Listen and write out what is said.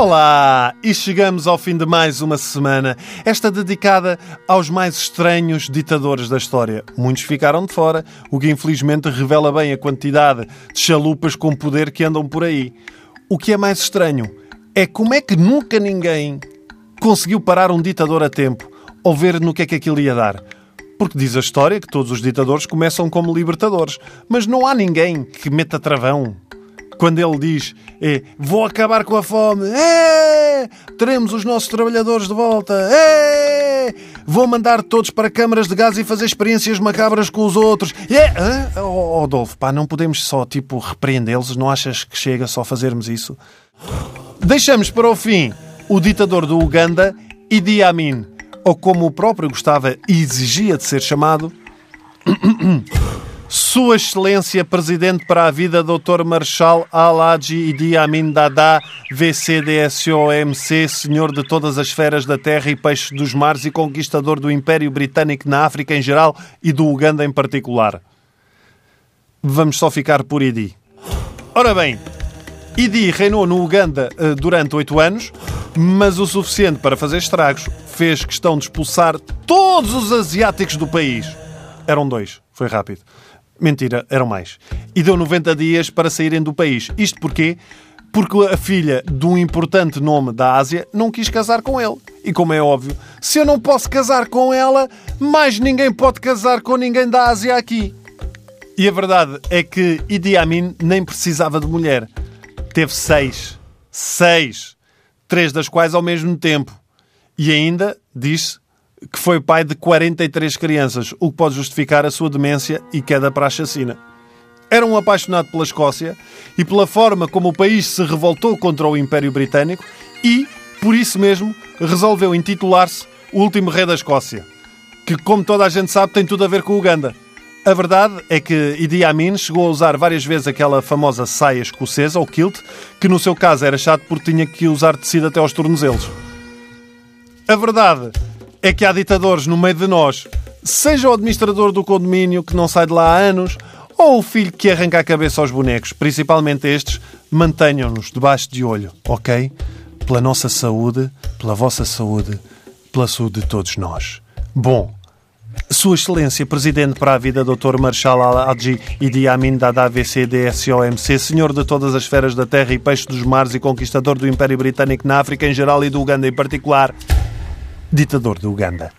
Olá! E chegamos ao fim de mais uma semana, esta dedicada aos mais estranhos ditadores da história. Muitos ficaram de fora, o que infelizmente revela bem a quantidade de chalupas com poder que andam por aí. O que é mais estranho é como é que nunca ninguém conseguiu parar um ditador a tempo ou ver no que é que aquilo ia dar. Porque diz a história que todos os ditadores começam como libertadores, mas não há ninguém que meta travão quando ele diz é, vou acabar com a fome, é, teremos os nossos trabalhadores de volta, é, vou mandar todos para câmaras de gás e fazer experiências macabras com os outros. É, oh, Adolfo, pá, não podemos só tipo repreendê-los, não achas que chega só fazermos isso? Deixamos para o fim o ditador do Uganda, Idi Amin, ou como o próprio gostava e exigia de ser chamado, Sua Excelência Presidente para a Vida Dr. Marshal Al-Haji Idi Amin Dada, VCDSOMC, Senhor de todas as esferas da terra e peixes dos mares e conquistador do Império Britânico na África em geral e do Uganda em particular. Vamos só ficar por Idi. Ora bem, Idi reinou no Uganda uh, durante oito anos, mas o suficiente para fazer estragos. Fez questão de expulsar todos os asiáticos do país. Eram dois, foi rápido. Mentira, eram mais. E deu 90 dias para saírem do país. Isto porquê? Porque a filha de um importante nome da Ásia não quis casar com ele. E como é óbvio, se eu não posso casar com ela, mais ninguém pode casar com ninguém da Ásia aqui. E a verdade é que Idi Amin nem precisava de mulher. Teve seis. Seis! Três das quais ao mesmo tempo. E ainda, diz que foi pai de 43 crianças, o que pode justificar a sua demência e queda para a chacina. Era um apaixonado pela Escócia e pela forma como o país se revoltou contra o Império Britânico e, por isso mesmo, resolveu intitular-se o último rei da Escócia, que, como toda a gente sabe, tem tudo a ver com Uganda. A verdade é que Idi Amin chegou a usar várias vezes aquela famosa saia escocesa, ou kilt, que no seu caso era chato porque tinha que usar tecido até aos tornozelos. A verdade é que há ditadores no meio de nós, seja o administrador do condomínio que não sai de lá há anos, ou o filho que arranca a cabeça aos bonecos, principalmente estes, mantenham-nos debaixo de olho, ok? Pela nossa saúde, pela vossa saúde, pela saúde de todos nós. Bom, Sua Excelência Presidente para a Vida, Dr. Marshal Al-Haji Idi Amin Dada VC DSOMC, Senhor de todas as esferas da terra e peixe dos mares e conquistador do Império Britânico na África em geral e do Uganda em particular, ditador de Uganda.